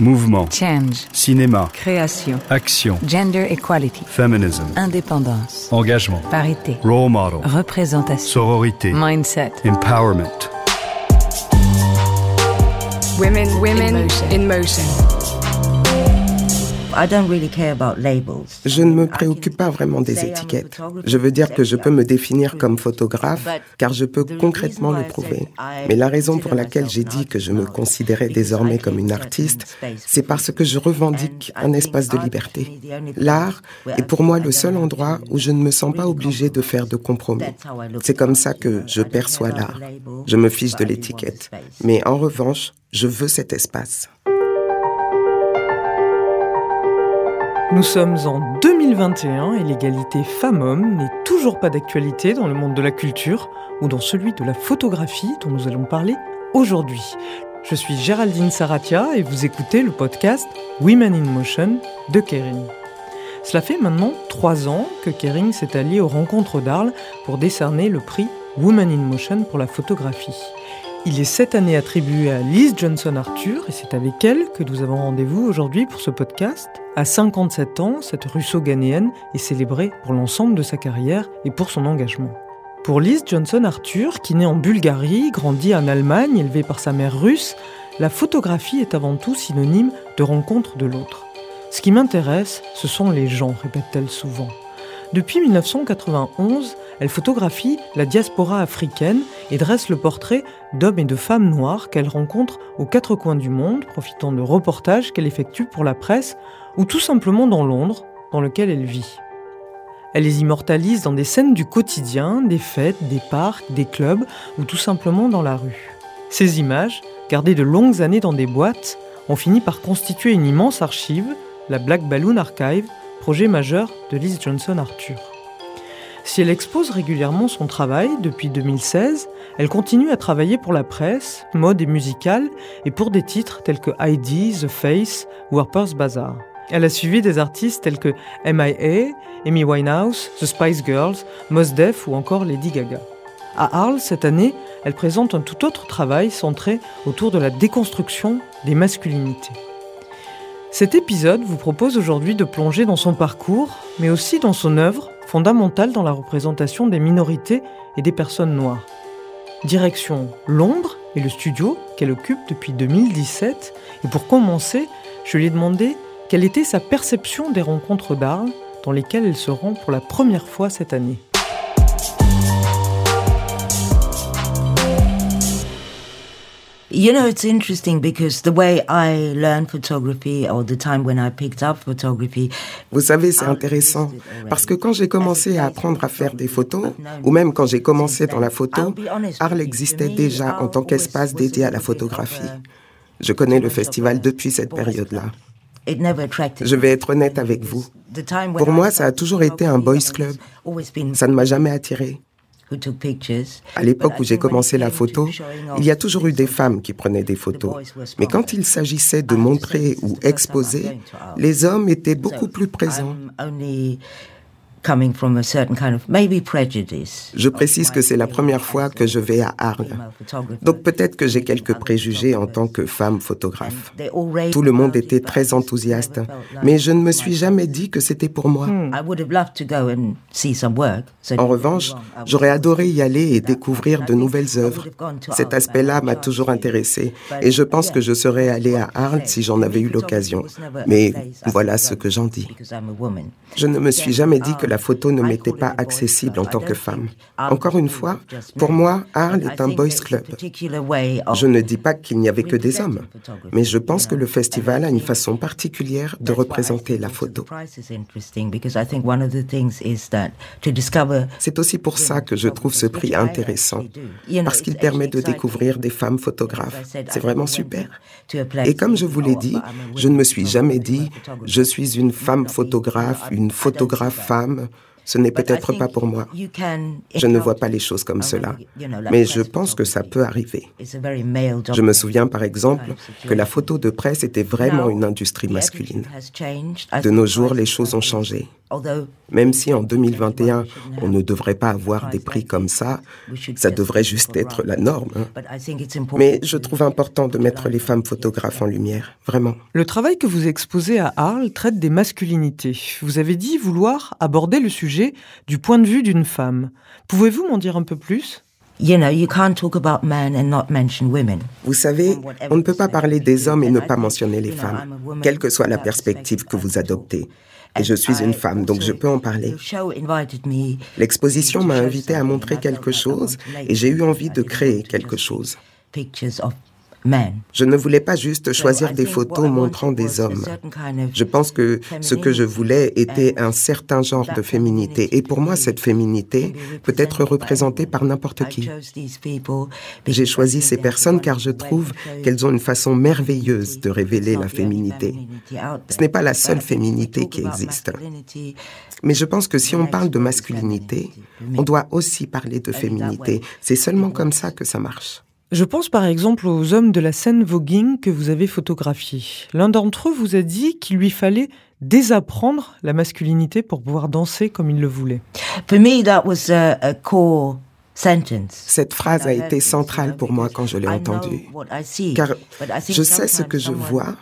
Mouvement. Change. Cinéma. Création. Action. Gender equality. Feminism. Indépendance. Engagement. Parité. Role model. Représentation. Sororité. Mindset. Empowerment. Women, women in motion. Je ne me préoccupe pas vraiment des étiquettes. Je veux dire que je peux me définir comme photographe car je peux concrètement le prouver. Mais la raison pour laquelle j'ai dit que je me considérais désormais comme une artiste, c'est parce que je revendique un espace de liberté. L'art est pour moi le seul endroit où je ne me sens pas obligée de faire de compromis. C'est comme ça que je perçois l'art. Je me fiche de l'étiquette. Mais en revanche, je veux cet espace. Nous sommes en 2021 et l'égalité femmes-hommes n'est toujours pas d'actualité dans le monde de la culture ou dans celui de la photographie dont nous allons parler aujourd'hui. Je suis Géraldine Saratia et vous écoutez le podcast Women in Motion de Kering. Cela fait maintenant trois ans que Kering s'est allié aux rencontres d'Arles pour décerner le prix Women in Motion pour la photographie. Il est cette année attribué à Liz Johnson Arthur et c'est avec elle que nous avons rendez-vous aujourd'hui pour ce podcast. À 57 ans, cette russo-ghanéenne est célébrée pour l'ensemble de sa carrière et pour son engagement. Pour Liz Johnson Arthur, qui naît en Bulgarie, grandit en Allemagne, élevée par sa mère russe, la photographie est avant tout synonyme de rencontre de l'autre. Ce qui m'intéresse, ce sont les gens, répète-t-elle souvent. Depuis 1991, elle photographie la diaspora africaine et dresse le portrait d'hommes et de femmes noirs qu'elle rencontre aux quatre coins du monde, profitant de reportages qu'elle effectue pour la presse ou tout simplement dans Londres, dans lequel elle vit. Elle les immortalise dans des scènes du quotidien, des fêtes, des parcs, des clubs ou tout simplement dans la rue. Ces images, gardées de longues années dans des boîtes, ont fini par constituer une immense archive, la Black Balloon Archive, projet majeur de Liz Johnson Arthur. Si elle expose régulièrement son travail depuis 2016, elle continue à travailler pour la presse, mode et musicale, et pour des titres tels que ID, The Face ou Harper's Bazaar. Elle a suivi des artistes tels que MIA, Amy Winehouse, The Spice Girls, Mos Def ou encore Lady Gaga. À Arles, cette année, elle présente un tout autre travail centré autour de la déconstruction des masculinités. Cet épisode vous propose aujourd'hui de plonger dans son parcours, mais aussi dans son œuvre, fondamentale dans la représentation des minorités et des personnes noires. Direction Londres et le studio qu'elle occupe depuis 2017. Et pour commencer, je lui ai demandé quelle était sa perception des rencontres d'Arles dans lesquelles elle se rend pour la première fois cette année. You know, it's interesting because the way I learned photography or the time when I picked up photography. Vous savez, c'est intéressant parce que quand j'ai commencé à apprendre à faire des photos, ou même quand j'ai commencé dans la photo, Arles existait déjà en tant qu'espace dédié à la photographie. Je connais le festival depuis cette période-là. Je vais être honnête avec vous. Pour moi, ça a toujours été un boys club. Ça ne m'a jamais attiré. À l'époque où j'ai commencé la photo, il y a toujours eu des femmes qui prenaient des photos. Mais quand il s'agissait de montrer ou exposer, les hommes étaient beaucoup plus présents. Je précise que c'est la première fois que je vais à Arles. Donc peut-être que j'ai quelques préjugés en tant que femme photographe. Tout le monde était très enthousiaste, mais je ne me suis jamais dit que c'était pour moi. En revanche, j'aurais adoré y aller et découvrir de nouvelles œuvres. Cet aspect-là m'a toujours intéressé et je pense que je serais allée à Arles si j'en avais eu l'occasion. Mais voilà ce que j'en dis. Je ne me suis jamais dit que la photo ne m'était pas accessible en tant que femme. Encore une fois, pour moi, Arles est un boys club. Je ne dis pas qu'il n'y avait que des hommes, mais je pense que le festival a une façon particulière de représenter la photo. C'est aussi pour ça que je trouve ce prix intéressant, parce qu'il permet de découvrir des femmes photographes. C'est vraiment super. Et comme je vous l'ai dit, je ne me suis jamais dit, je suis une femme photographe, une photographe femme. Ce n'est peut-être pas pour moi. Je ne vois pas les choses comme cela. Mais je pense que ça peut arriver. Je me souviens par exemple que la photo de presse était vraiment une industrie masculine. De nos jours, les choses ont changé. Même si en 2021, on ne devrait pas avoir des prix comme ça, ça devrait juste être la norme. hein. Mais je trouve important de mettre les femmes photographes en lumière, vraiment. Le travail que vous exposez à Arles traite des masculinités. Vous avez dit vouloir aborder le sujet du point de vue d'une femme. Pouvez-vous m'en dire un peu plus? You know, you can't talk about men and not mention women. Vous savez, on ne peut pas parler des hommes et ne pas mentionner les femmes, quelle que soit la perspective que vous adoptez. Et je suis une femme, donc je peux en parler. L'exposition m'a invité à montrer quelque chose et j'ai eu envie de créer quelque chose. Je ne voulais pas juste choisir des photos montrant des hommes. Je pense que ce que je voulais était un certain genre de féminité. Et pour moi, cette féminité peut être représentée par n'importe qui. J'ai choisi ces personnes car je trouve qu'elles ont une façon merveilleuse de révéler la féminité. Ce n'est pas la seule féminité qui existe. Mais je pense que si on parle de masculinité, on doit aussi parler de féminité. C'est seulement comme ça que ça marche. Je pense par exemple aux hommes de la scène voguing que vous avez photographiés. L'un d'entre eux vous a dit qu'il lui fallait désapprendre la masculinité pour pouvoir danser comme il le voulait. For me, that was a, a core sentence. Cette phrase a été centrale pour moi quand je l'ai entendue. Car je sais ce que je vois,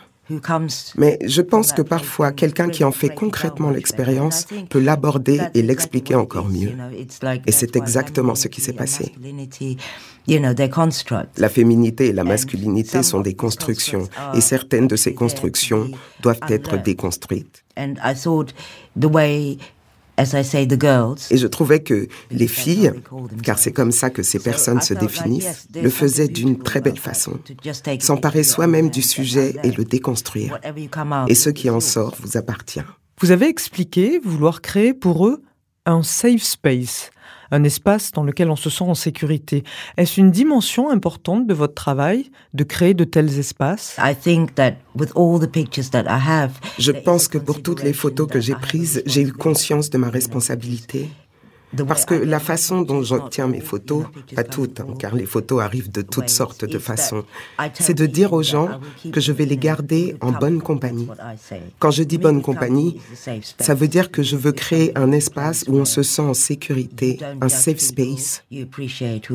mais je pense que parfois quelqu'un qui en fait concrètement l'expérience peut l'aborder et l'expliquer encore mieux. Et c'est exactement ce qui s'est passé. La féminité et la masculinité sont des constructions et certaines de ces constructions doivent être déconstruites. Et je trouvais que les filles, car c'est comme ça que ces personnes se définissent, le faisaient d'une très belle façon. S'emparer soi-même du sujet et le déconstruire. Et ce qui en sort vous appartient. Vous avez expliqué vouloir créer pour eux un safe space, un espace dans lequel on se sent en sécurité. Est-ce une dimension importante de votre travail de créer de tels espaces? Je pense que pour toutes les photos que j'ai prises, j'ai eu conscience de ma responsabilité parce que la façon dont j'obtiens mes photos, pas toutes, hein, car les photos arrivent de toutes sortes de façons, c'est de dire aux gens que je vais les garder en bonne compagnie. Quand je dis bonne compagnie, ça veut dire que je veux créer un espace où on se sent en sécurité, un safe space.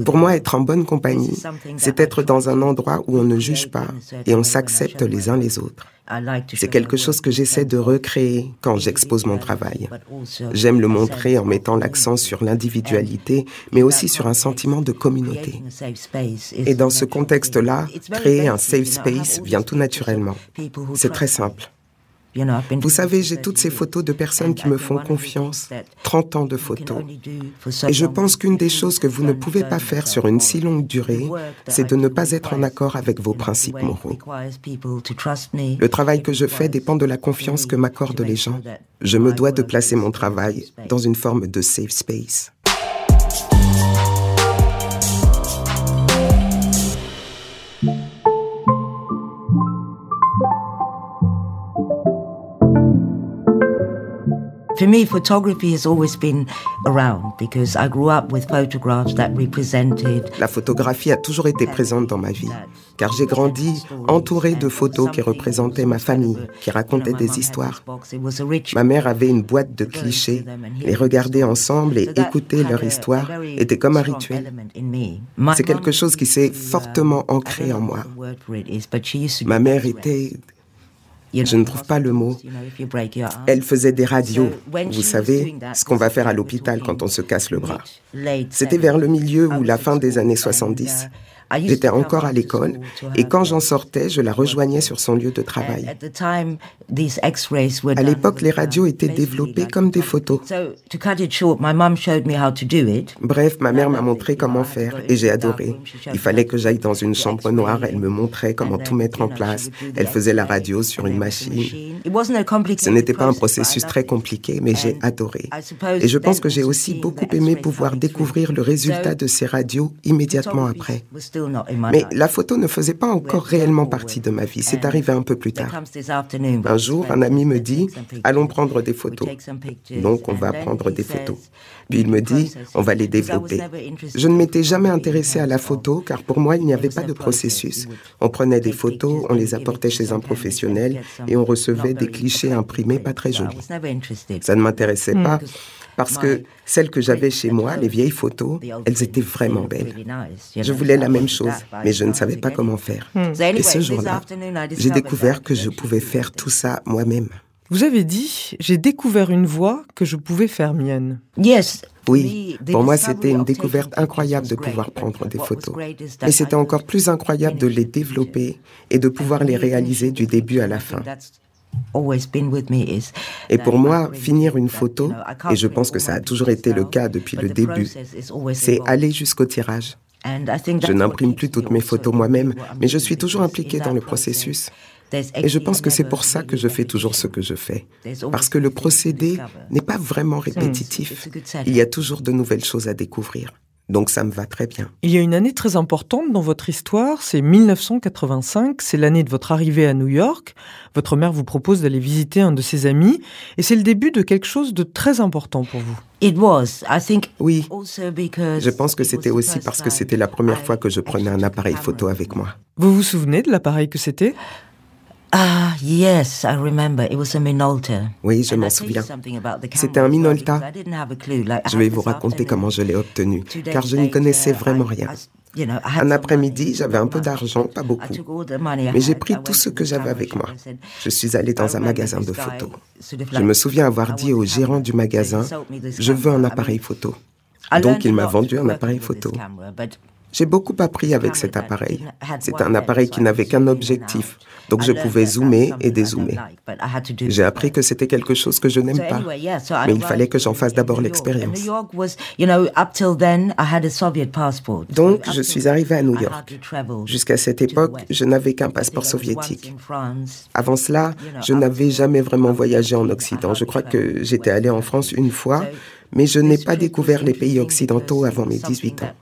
Pour moi, être en bonne compagnie, c'est être dans un endroit où on ne juge pas et on s'accepte les uns les autres. C'est quelque chose que j'essaie de recréer quand j'expose mon travail. J'aime le montrer en mettant l'accent sur l'individualité, mais aussi sur un sentiment de communauté. Et dans ce contexte-là, créer un safe space vient tout naturellement. C'est très simple. Vous savez, j'ai toutes ces photos de personnes qui me font confiance, 30 ans de photos. Et je pense qu'une des choses que vous ne pouvez pas faire sur une si longue durée, c'est de ne pas être en accord avec vos principes moraux. Le travail que je fais dépend de la confiance que m'accordent les gens. Je me dois de placer mon travail dans une forme de safe space. For me, photography has always been around because I grew up with photographs that represented. La photographie a toujours été présente dans ma vie, car j'ai grandi entouré de photos qui représentaient ma famille, qui racontaient des histoires. Ma mère avait une boîte de clichés. Les regarder ensemble et écouter leur histoire était comme un rituel. C'est quelque chose qui s'est fortement ancré en moi. Ma mère était je ne trouve pas le mot. Elle faisait des radios, vous savez, ce qu'on va faire à l'hôpital quand on se casse le bras. C'était vers le milieu ou la fin des années 70. J'étais encore à l'école et quand j'en sortais, je la rejoignais sur son lieu de travail. À l'époque, les radios étaient développées comme des photos. Bref, ma mère m'a montré comment faire et j'ai adoré. Il fallait que j'aille dans une chambre noire, elle me montrait comment tout mettre en place. Elle faisait la radio sur une machine. Ce n'était pas un processus très compliqué, mais j'ai adoré. Et je pense que j'ai aussi beaucoup aimé pouvoir découvrir le résultat de ces radios immédiatement après. Mais la photo ne faisait pas encore réellement partie de ma vie. C'est arrivé un peu plus tard. Un jour, un ami me dit, allons prendre des photos. Donc, on va prendre des photos. Puis il me dit, on va les développer. Je ne m'étais jamais intéressé à la photo car pour moi, il n'y avait pas de processus. On prenait des photos, on les apportait chez un professionnel et on recevait des clichés imprimés pas très jolis. Ça ne m'intéressait pas parce que celles que j'avais chez moi, les vieilles photos, elles étaient vraiment belles. Je voulais la même chose, mais je ne savais pas comment faire. Et ce jour-là, j'ai découvert que je pouvais faire tout ça moi-même. Vous avez dit, j'ai découvert une voix que je pouvais faire mienne. Oui, pour moi c'était une découverte incroyable de pouvoir prendre des photos. Mais c'était encore plus incroyable de les développer et de pouvoir les réaliser du début à la fin. Et pour moi, finir une photo, et je pense que ça a toujours été le cas depuis le début, c'est aller jusqu'au tirage. Je n'imprime plus toutes mes photos moi-même, mais je suis toujours impliquée dans le processus. Et je pense que c'est pour ça que je fais toujours ce que je fais. Parce que le procédé n'est pas vraiment répétitif. Il y a toujours de nouvelles choses à découvrir. Donc ça me va très bien. Il y a une année très importante dans votre histoire, c'est 1985, c'est l'année de votre arrivée à New York. Votre mère vous propose d'aller visiter un de ses amis et c'est le début de quelque chose de très important pour vous. Oui, je pense que c'était aussi parce que c'était la première fois que je prenais un appareil photo avec moi. Vous vous souvenez de l'appareil que c'était? Ah, yes, I remember. It was a Minolta. Oui, je m'en souviens. C'était un Minolta. Je vais vous raconter comment je l'ai obtenu, car je n'y connaissais vraiment rien. Un après-midi, j'avais un peu d'argent, pas beaucoup, mais j'ai pris tout ce que j'avais avec moi. Je suis allé dans un magasin de photos. Je me souviens avoir dit au gérant du magasin, je veux un appareil photo. Donc il m'a vendu un appareil photo. J'ai beaucoup appris avec cet appareil. C'est un appareil qui n'avait qu'un objectif, donc je pouvais zoomer et dézoomer. J'ai appris que c'était quelque chose que je n'aime pas, mais il fallait que j'en fasse d'abord l'expérience. Donc je suis arrivé à New York. Jusqu'à cette époque, je n'avais qu'un passeport soviétique. Avant cela, je n'avais jamais vraiment voyagé en Occident. Je crois que j'étais allé en France une fois, mais je n'ai pas découvert les pays occidentaux avant mes 18 ans.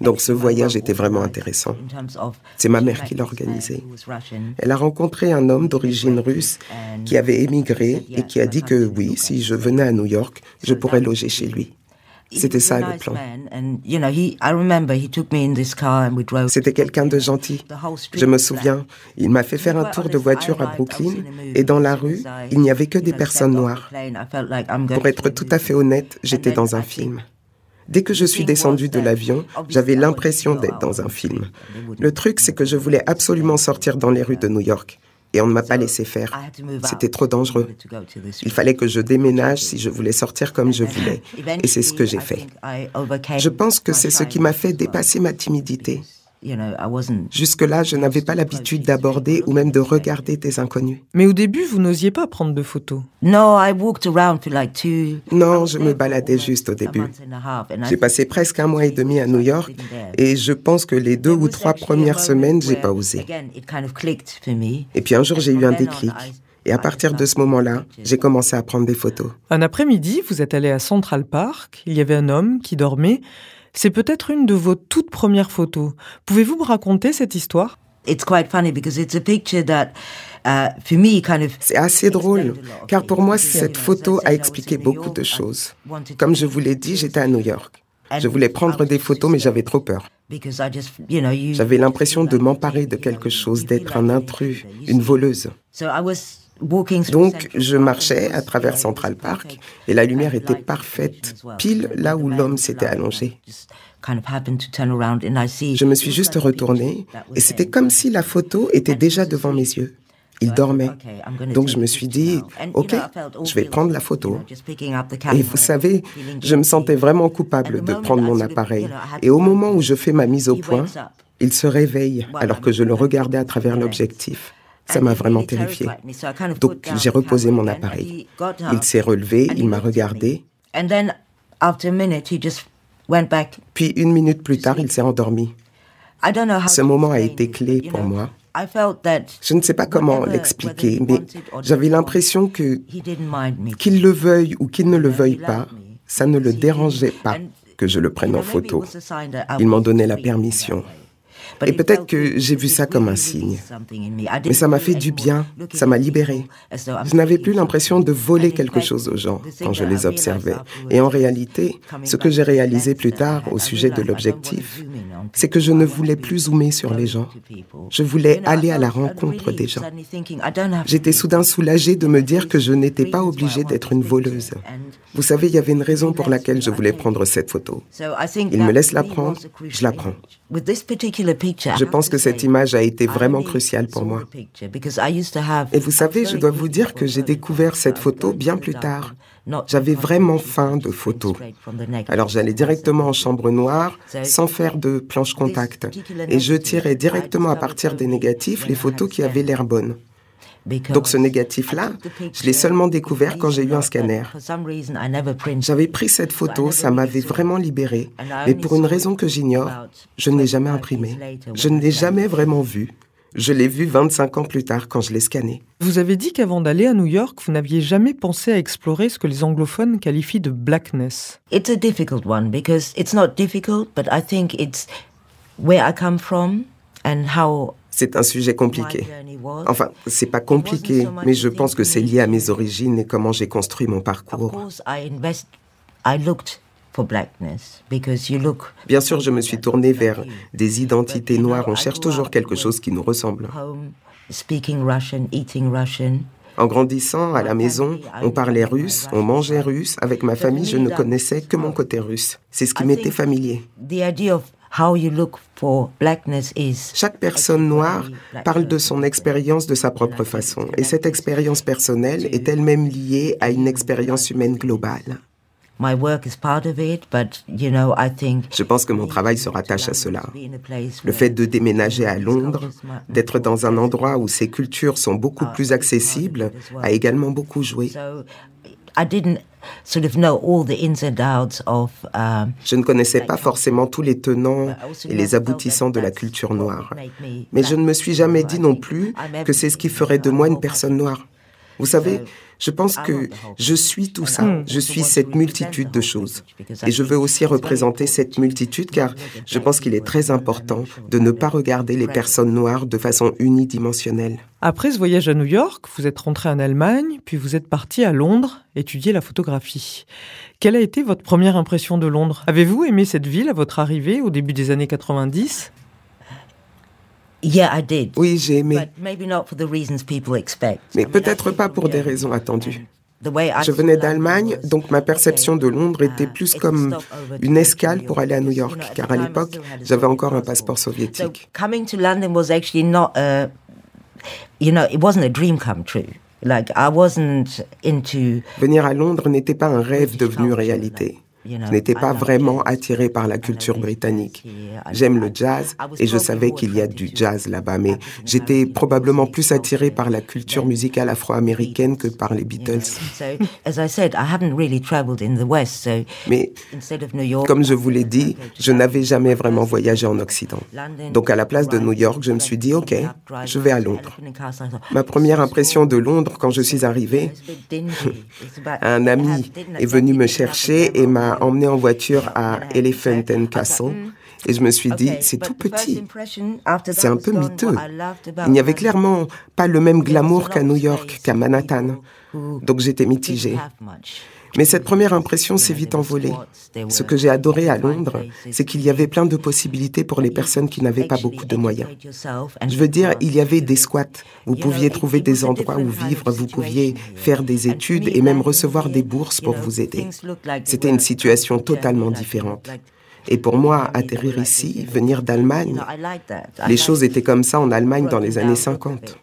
Donc ce voyage était vraiment intéressant. C'est ma mère qui l'a organisé. Elle a rencontré un homme d'origine russe qui avait émigré et qui a dit que oui, si je venais à New York, je pourrais loger chez lui. C'était ça le plan. C'était quelqu'un de gentil. Je me souviens, il m'a fait faire un tour de voiture à Brooklyn et dans la rue, il n'y avait que des personnes noires. Pour être tout à fait honnête, j'étais dans un film. Dès que je suis descendue de l'avion, j'avais l'impression d'être dans un film. Le truc, c'est que je voulais absolument sortir dans les rues de New York. Et on ne m'a pas laissé faire. C'était trop dangereux. Il fallait que je déménage si je voulais sortir comme je voulais. Et c'est ce que j'ai fait. Je pense que c'est ce qui m'a fait dépasser ma timidité. Jusque-là, je n'avais pas l'habitude d'aborder ou même de regarder des inconnus. Mais au début, vous n'osiez pas prendre de photos. Non, je me baladais juste au début. J'ai passé presque un mois et demi à New York et je pense que les deux ou trois premières semaines, j'ai pas osé. Et puis un jour, j'ai eu un déclic. Et à partir de ce moment-là, j'ai commencé à prendre des photos. Un après-midi, vous êtes allé à Central Park. Il y avait un homme qui dormait. C'est peut-être une de vos toutes premières photos. Pouvez-vous me raconter cette histoire? C'est assez drôle, car pour moi, cette photo a expliqué beaucoup de choses. Comme je vous l'ai dit, j'étais à New York. Je voulais prendre des photos, mais j'avais trop peur. J'avais l'impression de m'emparer de quelque chose, d'être un intrus, une voleuse. Donc, je marchais à travers Central Park et la lumière était parfaite, pile là où l'homme s'était allongé. Je me suis juste retournée et c'était comme si la photo était déjà devant mes yeux. Il dormait. Donc je me suis dit, OK, je vais prendre la photo. Et vous savez, je me sentais vraiment coupable de prendre mon appareil. Et au moment où je fais ma mise au point, il se réveille alors que je le regardais à travers l'objectif. Ça m'a vraiment terrifié. Donc j'ai reposé mon appareil. Il s'est relevé, il m'a regardé. Puis une minute plus tard, il s'est endormi. Ce moment a été clé pour moi. Je ne sais pas comment l'expliquer, mais j'avais l'impression que qu'il le veuille ou qu'il ne le veuille pas, ça ne le dérangeait pas que je le prenne en photo. Il m'en donnait la permission. Et peut-être que j'ai vu ça comme un signe. Mais ça m'a fait du bien, ça m'a libéré. Je n'avais plus l'impression de voler quelque chose aux gens quand je les observais. Et en réalité, ce que j'ai réalisé plus tard au sujet de l'objectif, c'est que je ne voulais plus zoomer sur les gens. Je voulais aller à la rencontre des gens. J'étais soudain soulagée de me dire que je n'étais pas obligée d'être une voleuse. Vous savez, il y avait une raison pour laquelle je voulais prendre cette photo. Il me laisse la prendre, je la prends. Je pense que cette image a été vraiment cruciale pour moi. Et vous savez, je dois vous dire que j'ai découvert cette photo bien plus tard. J'avais vraiment faim de photos. Alors j'allais directement en chambre noire sans faire de planche contact. Et je tirais directement à partir des négatifs les photos qui avaient l'air bonnes. Donc ce négatif-là, je l'ai seulement découvert quand j'ai eu un scanner. J'avais pris cette photo, ça m'avait vraiment libéré, mais pour une raison que j'ignore, je ne l'ai jamais imprimée. Je ne l'ai jamais vraiment vue. Je l'ai vue 25 ans plus tard quand je l'ai scannée. Vous avez dit qu'avant d'aller à New York, vous n'aviez jamais pensé à explorer ce que les anglophones qualifient de blackness. It's a difficult one because it's not difficult, but I think it's where I come from and how c'est un sujet compliqué. Enfin, c'est pas compliqué, mais je pense que c'est lié à mes origines et comment j'ai construit mon parcours. Bien sûr, je me suis tournée vers des identités noires. On cherche toujours quelque chose qui nous ressemble. En grandissant à la maison, on parlait russe, on mangeait russe. Avec ma famille, je ne connaissais que mon côté russe. C'est ce qui m'était familier. Chaque personne noire parle de son expérience de sa propre façon, et cette expérience personnelle est elle-même liée à une expérience humaine globale. Je pense que mon travail se rattache à cela. Le fait de déménager à Londres, d'être dans un endroit où ces cultures sont beaucoup plus accessibles, a également beaucoup joué. Je ne connaissais pas forcément tous les tenants et les aboutissants de la culture noire. Mais je ne me suis jamais dit non plus que c'est ce qui ferait de moi une personne noire. Vous savez, je pense que je suis tout ça. Hmm. Je suis cette multitude de choses. Et je veux aussi représenter cette multitude car je pense qu'il est très important de ne pas regarder les personnes noires de façon unidimensionnelle. Après ce voyage à New York, vous êtes rentré en Allemagne, puis vous êtes parti à Londres étudier la photographie. Quelle a été votre première impression de Londres? Avez-vous aimé cette ville à votre arrivée au début des années 90 oui, j'ai aimé. Mais peut-être pas pour des raisons attendues. Je venais d'Allemagne, donc ma perception de Londres était plus comme une escale pour aller à New York, car à l'époque, j'avais encore un passeport soviétique. Venir à Londres n'était pas un rêve devenu réalité. Je n'étais pas vraiment attiré par la culture britannique. J'aime le jazz et je savais qu'il y a du jazz là-bas, mais j'étais probablement plus attiré par la culture musicale afro-américaine que par les Beatles. Mais comme je vous l'ai dit, je n'avais jamais vraiment voyagé en Occident. Donc à la place de New York, je me suis dit, OK, je vais à Londres. Ma première impression de Londres quand je suis arrivé, un ami est venu me chercher et m'a emmené en voiture à Elephant and Castle. Et je me suis dit, c'est tout petit. C'est un peu miteux. Il n'y avait clairement pas le même glamour qu'à New York, qu'à Manhattan. Donc j'étais mitigée. Mais cette première impression s'est vite envolée. Ce que j'ai adoré à Londres, c'est qu'il y avait plein de possibilités pour les personnes qui n'avaient pas beaucoup de moyens. Je veux dire, il y avait des squats. Vous pouviez trouver des endroits où vivre, vous pouviez faire des études et même recevoir des bourses pour vous aider. C'était une situation totalement différente. Et pour moi, atterrir ici, venir d'Allemagne, les choses étaient comme ça en Allemagne dans les années 50.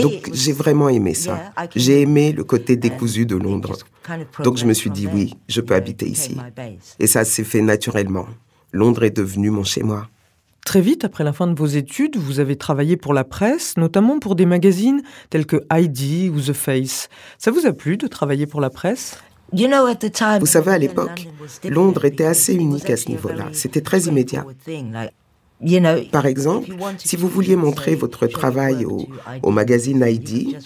Donc j'ai vraiment aimé ça. J'ai aimé le côté décousu de Londres. Donc je me suis dit oui, je peux habiter ici. Et ça s'est fait naturellement. Londres est devenu mon chez-moi. Très vite, après la fin de vos études, vous avez travaillé pour la presse, notamment pour des magazines tels que ID ou The Face. Ça vous a plu de travailler pour la presse? Vous savez, à l'époque, Londres était assez unique à ce niveau-là. C'était très immédiat. Par exemple, si vous vouliez montrer votre travail au, au, magazine ID,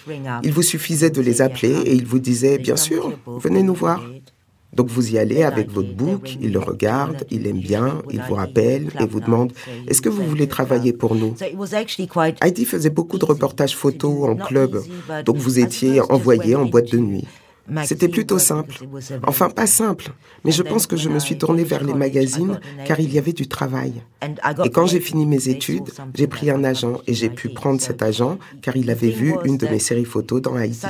il vous suffisait de les appeler et ils vous disaient, bien sûr, venez nous voir. Donc vous y allez avec votre book, il le regarde, il aime bien, il vous rappelle et vous demande Est-ce que vous voulez travailler pour nous? Heidi faisait beaucoup de reportages photos en club, donc vous étiez envoyé en boîte de nuit. C'était plutôt simple. Enfin, pas simple, mais je pense que je me suis tournée vers les magazines car il y avait du travail. Et quand j'ai fini mes études, j'ai pris un agent et j'ai pu prendre cet agent car il avait vu une de mes séries photos dans Haïti.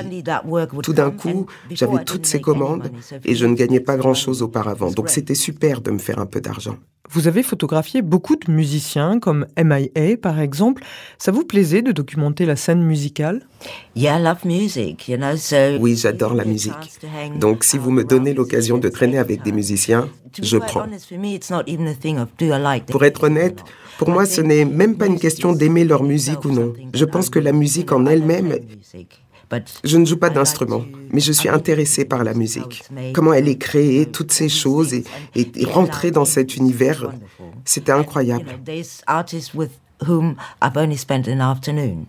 Tout d'un coup, j'avais toutes ces commandes et je ne gagnais pas grand-chose auparavant, donc c'était super de me faire un peu d'argent. Vous avez photographié beaucoup de musiciens, comme MIA par exemple. Ça vous plaisait de documenter la scène musicale? Oui, j'adore la musique. Donc si vous me donnez l'occasion de traîner avec des musiciens, je prends. Pour être honnête, pour moi, ce n'est même pas une question d'aimer leur musique ou non. Je pense que la musique en elle-même je ne joue pas d'instrument, mais je suis intéressée par la musique. Comment elle est créée, toutes ces choses, et, rentrer dans cet univers, c'était incroyable.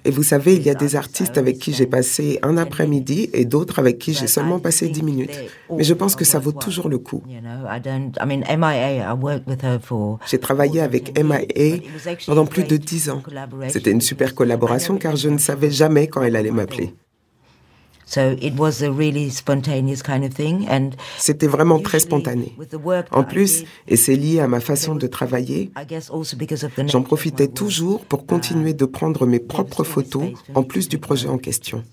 Et vous savez, il y a des artistes avec qui j'ai passé un après-midi et d'autres avec qui j'ai seulement passé dix minutes. Mais je pense que ça vaut toujours le coup. J'ai travaillé avec MIA pendant plus de dix ans. C'était une super collaboration car je ne savais jamais quand elle allait m'appeler. C'était vraiment très spontané. En plus, et c'est lié à ma façon de travailler, j'en profitais toujours pour continuer de prendre mes propres photos en plus du projet en question.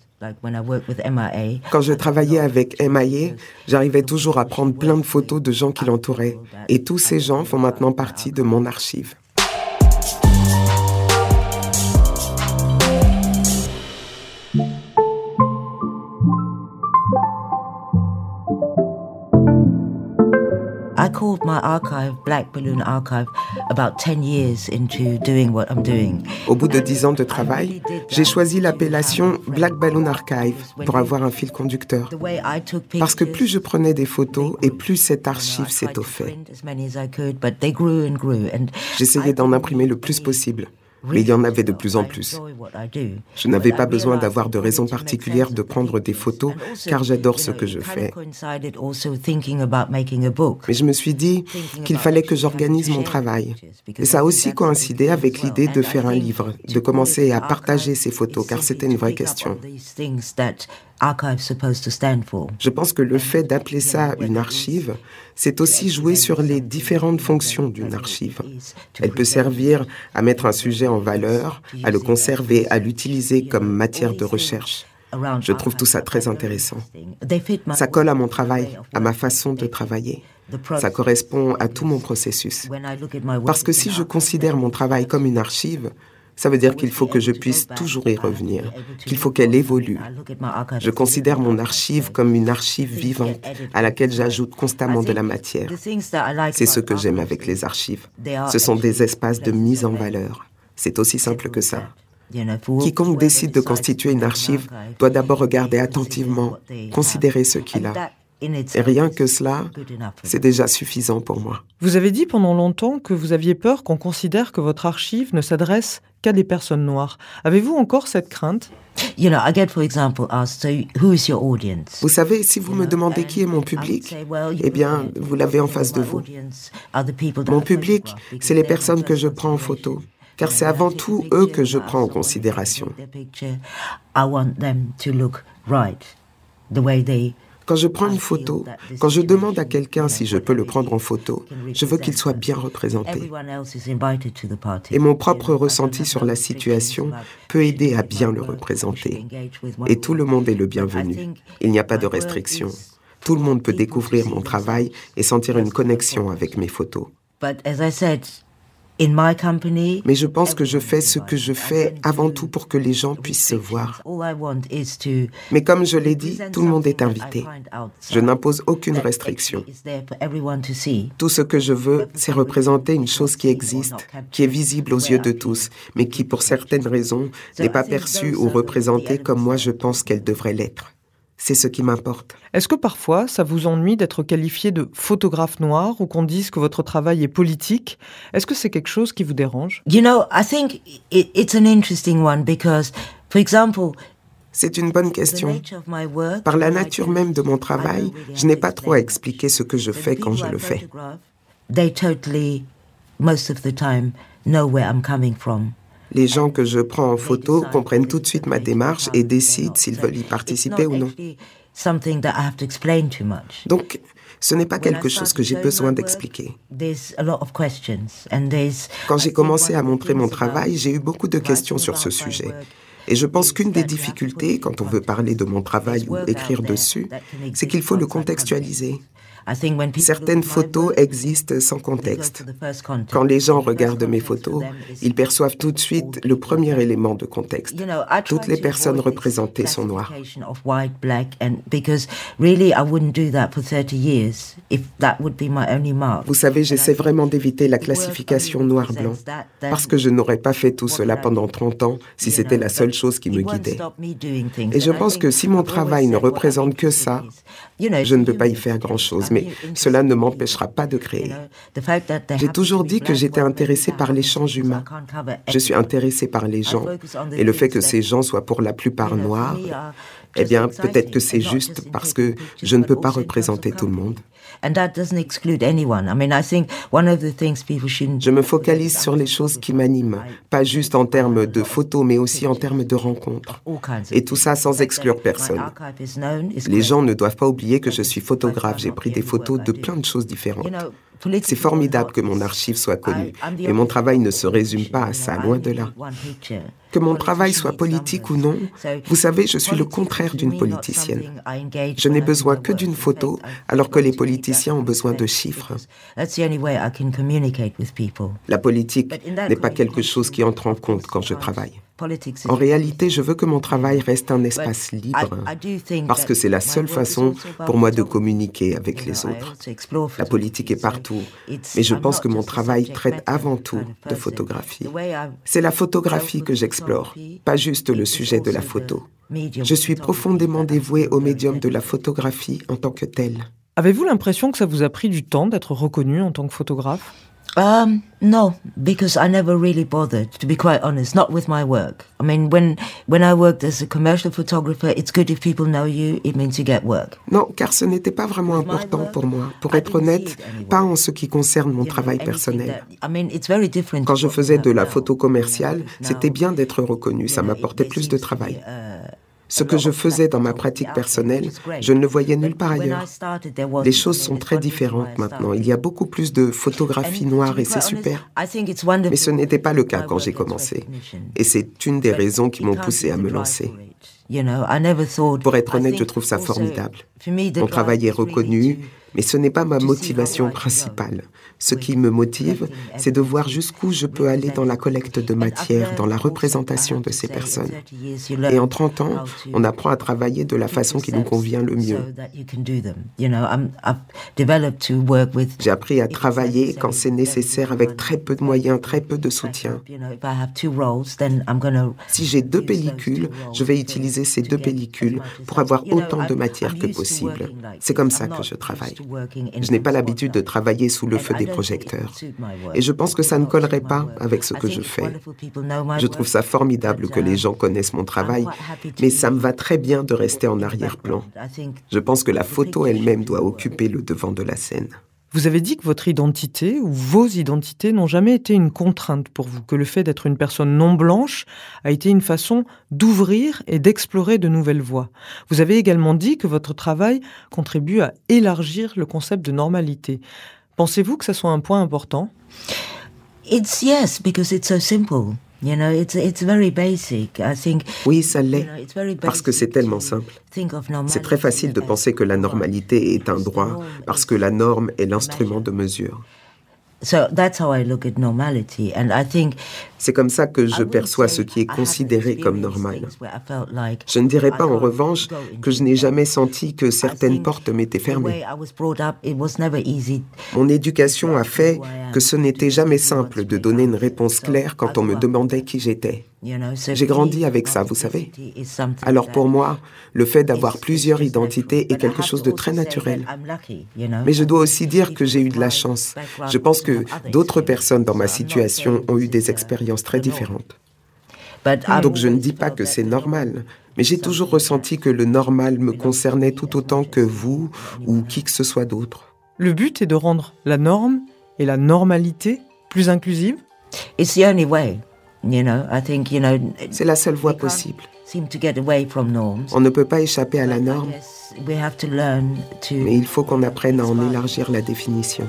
Quand je travaillais avec MIA, j'arrivais toujours à prendre plein de photos de gens qui l'entouraient. Et tous ces gens font maintenant partie de mon archive. Au bout de dix ans de travail, j'ai choisi l'appellation Black Balloon Archive pour avoir un fil conducteur. Parce que plus je prenais des photos et plus cette archive s'étoffait. J'essayais d'en imprimer le plus possible mais il y en avait de plus en plus. Je n'avais pas besoin d'avoir de raison particulière de prendre des photos, car j'adore ce que je fais. Mais je me suis dit qu'il fallait que j'organise mon travail. Et ça a aussi coïncidé avec l'idée de faire un livre, de commencer à partager ces photos, car c'était une vraie question. Je pense que le fait d'appeler ça une archive, c'est aussi jouer sur les différentes fonctions d'une archive. Elle peut servir à mettre un sujet en valeur, à le conserver, à l'utiliser comme matière de recherche. Je trouve tout ça très intéressant. Ça colle à mon travail, à ma façon de travailler. Ça correspond à tout mon processus. Parce que si je considère mon travail comme une archive, ça veut dire qu'il faut que je puisse toujours y revenir, qu'il faut qu'elle évolue. Je considère mon archive comme une archive vivante à laquelle j'ajoute constamment de la matière. C'est ce que j'aime avec les archives. Ce sont des espaces de mise en valeur. C'est aussi simple que ça. Quiconque décide de constituer une archive doit d'abord regarder attentivement, considérer ce qu'il a. Et rien que cela, c'est déjà suffisant pour moi. Vous avez dit pendant longtemps que vous aviez peur qu'on considère que votre archive ne s'adresse qu'à des personnes noires. Avez-vous encore cette crainte? Vous savez, si vous me demandez qui est mon public, eh bien, vous l'avez en face de vous. Mon public, c'est les personnes que je prends en photo car c'est avant tout eux que je prends en considération. Quand je prends une photo, quand je demande à quelqu'un si je peux le prendre en photo, je veux qu'il soit bien représenté. Et mon propre ressenti sur la situation peut aider à bien le représenter. Et tout le monde est le bienvenu. Il n'y a pas de restriction. Tout le monde peut découvrir mon travail et sentir une connexion avec mes photos. Mais je pense que je fais ce que je fais avant tout pour que les gens puissent se voir. Mais comme je l'ai dit, tout le monde est invité. Je n'impose aucune restriction. Tout ce que je veux, c'est représenter une chose qui existe, qui est visible aux yeux de tous, mais qui, pour certaines raisons, n'est pas perçue ou représentée comme moi je pense qu'elle devrait l'être. C'est ce qui m'importe. Est-ce que parfois ça vous ennuie d'être qualifié de photographe noir ou qu'on dise que votre travail est politique? Est-ce que c'est quelque chose qui vous dérange? You know, I think it's an interesting one because, for example, C'est une bonne question. Par la nature même de mon travail, je n'ai pas trop à expliquer ce que je fais quand je le fais. Les gens que je prends en photo comprennent tout de suite ma démarche et décident s'ils veulent y participer ou non. Donc, ce n'est pas quelque chose que j'ai besoin d'expliquer. Quand j'ai commencé à montrer mon travail, j'ai eu beaucoup de questions sur ce sujet. Et je pense qu'une des difficultés quand on veut parler de mon travail ou écrire dessus, c'est qu'il faut le contextualiser. Certaines photos existent sans contexte. Quand les gens regardent mes photos, ils perçoivent tout de suite le premier élément de contexte. Toutes les personnes représentées sont noires. Vous savez, j'essaie vraiment d'éviter la classification noir-blanc parce que je n'aurais pas fait tout cela pendant 30 ans si c'était la seule chose qui me guidait. Et je pense que si mon travail ne représente que ça, je ne peux pas y faire grand-chose mais cela ne m'empêchera pas de créer. J'ai toujours dit que j'étais intéressée par l'échange humain. Je suis intéressée par les gens. Et le fait que ces gens soient pour la plupart noirs, eh bien, peut-être que c'est juste parce que je ne peux pas représenter tout le monde. Je me focalise sur les choses qui m'animent, pas juste en termes de photos, mais aussi en termes de rencontres. Et tout ça sans exclure personne. Les gens ne doivent pas oublier que je suis photographe. J'ai pris des photos de plein de choses différentes. C'est formidable que mon archive soit connue, mais mon travail ne se résume pas à ça, loin de là. Que mon travail soit politique ou non, vous savez, je suis le contraire d'une politicienne. Je n'ai besoin que d'une photo, alors que les politiciens ont besoin de chiffres. La politique n'est pas quelque chose qui entre en compte quand je travaille. En réalité, je veux que mon travail reste un espace libre, parce que c'est la seule façon pour moi de communiquer avec les autres. La politique est partout, mais je pense que mon travail traite avant tout de photographie. C'est la photographie que j'explore, pas juste le sujet de la photo. Je suis profondément dévouée au médium de la photographie en tant que tel. Avez-vous l'impression que ça vous a pris du temps d'être reconnu en tant que photographe? Um, no, because I never really bothered, to be quite honest, not with my work. I mean, when, when I worked as a commercial photographer, it's good if people know you, it means you get work. Non, car ce n'était pas vraiment important pour moi. Pour être honnête, pas en ce qui concerne mon travail personnel. Quand je faisais de la photo commerciale, c'était bien d'être reconnu, ça m'apportait plus de travail. Ce que je faisais dans ma pratique personnelle, je ne le voyais nulle part ailleurs. Les choses sont très différentes maintenant. Il y a beaucoup plus de photographies noires et c'est super. Mais ce n'était pas le cas quand j'ai commencé. Et c'est une des raisons qui m'ont poussé à me lancer. Pour être honnête, je trouve ça formidable. Mon travail est reconnu, mais ce n'est pas ma motivation principale. Ce qui me motive, c'est de voir jusqu'où je peux aller dans la collecte de matière, dans la représentation de ces personnes. Et en 30 ans, on apprend à travailler de la façon qui nous convient le mieux. J'ai appris à travailler quand c'est nécessaire avec très peu de moyens, très peu de soutien. Si j'ai deux pellicules, je vais utiliser ces deux pellicules pour avoir autant de matière que possible. C'est comme ça que je travaille. Je n'ai pas l'habitude de travailler sous le feu des projecteurs. Et je pense que ça ne collerait pas avec ce que je fais. Je trouve ça formidable que les gens connaissent mon travail, mais ça me va très bien de rester en arrière-plan. Je pense que la photo elle-même doit occuper le devant de la scène. Vous avez dit que votre identité ou vos identités n'ont jamais été une contrainte pour vous, que le fait d'être une personne non blanche a été une façon d'ouvrir et d'explorer de nouvelles voies. Vous avez également dit que votre travail contribue à élargir le concept de normalité. Pensez-vous que ce soit un point important? It's yes, because it's so simple. Oui, ça l'est, parce que c'est tellement simple. C'est très facile de penser que la normalité est un droit, parce que la norme est l'instrument de mesure. C'est comme ça que je perçois ce qui est considéré comme normal. Je ne dirais pas en revanche que je n'ai jamais senti que certaines portes m'étaient fermées. Mon éducation a fait que ce n'était jamais simple de donner une réponse claire quand on me demandait qui j'étais. J'ai grandi avec ça, vous savez. Alors pour moi, le fait d'avoir plusieurs identités est quelque chose de très naturel. Mais je dois aussi dire que j'ai eu de la chance. Je pense que d'autres personnes dans ma situation ont eu des expériences très différentes. Donc je ne dis pas que c'est normal, mais j'ai toujours ressenti que le normal me concernait tout autant que vous ou qui que ce soit d'autre. Le but est de rendre la norme et la normalité plus inclusive It's the only way. You know, I think, you know, C'est la seule voie possible. seem to get away from norms. On ne peut pas échapper à la norme, Yes, we have to learn to mais il faut qu'on apprenne à en élargir la définition.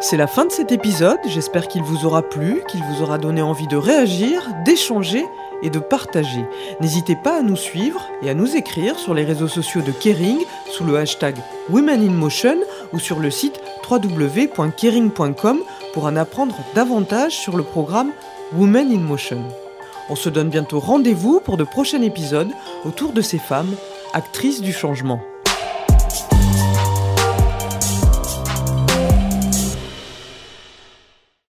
C'est la fin de cet épisode, j'espère qu'il vous aura plu, qu'il vous aura donné envie de réagir, d'échanger et de partager. N'hésitez pas à nous suivre et à nous écrire sur les réseaux sociaux de Kering sous le hashtag Women in Motion ou sur le site www.kering.com pour en apprendre davantage sur le programme Women in Motion. On se donne bientôt rendez-vous pour de prochains épisodes autour de ces femmes, actrices du changement.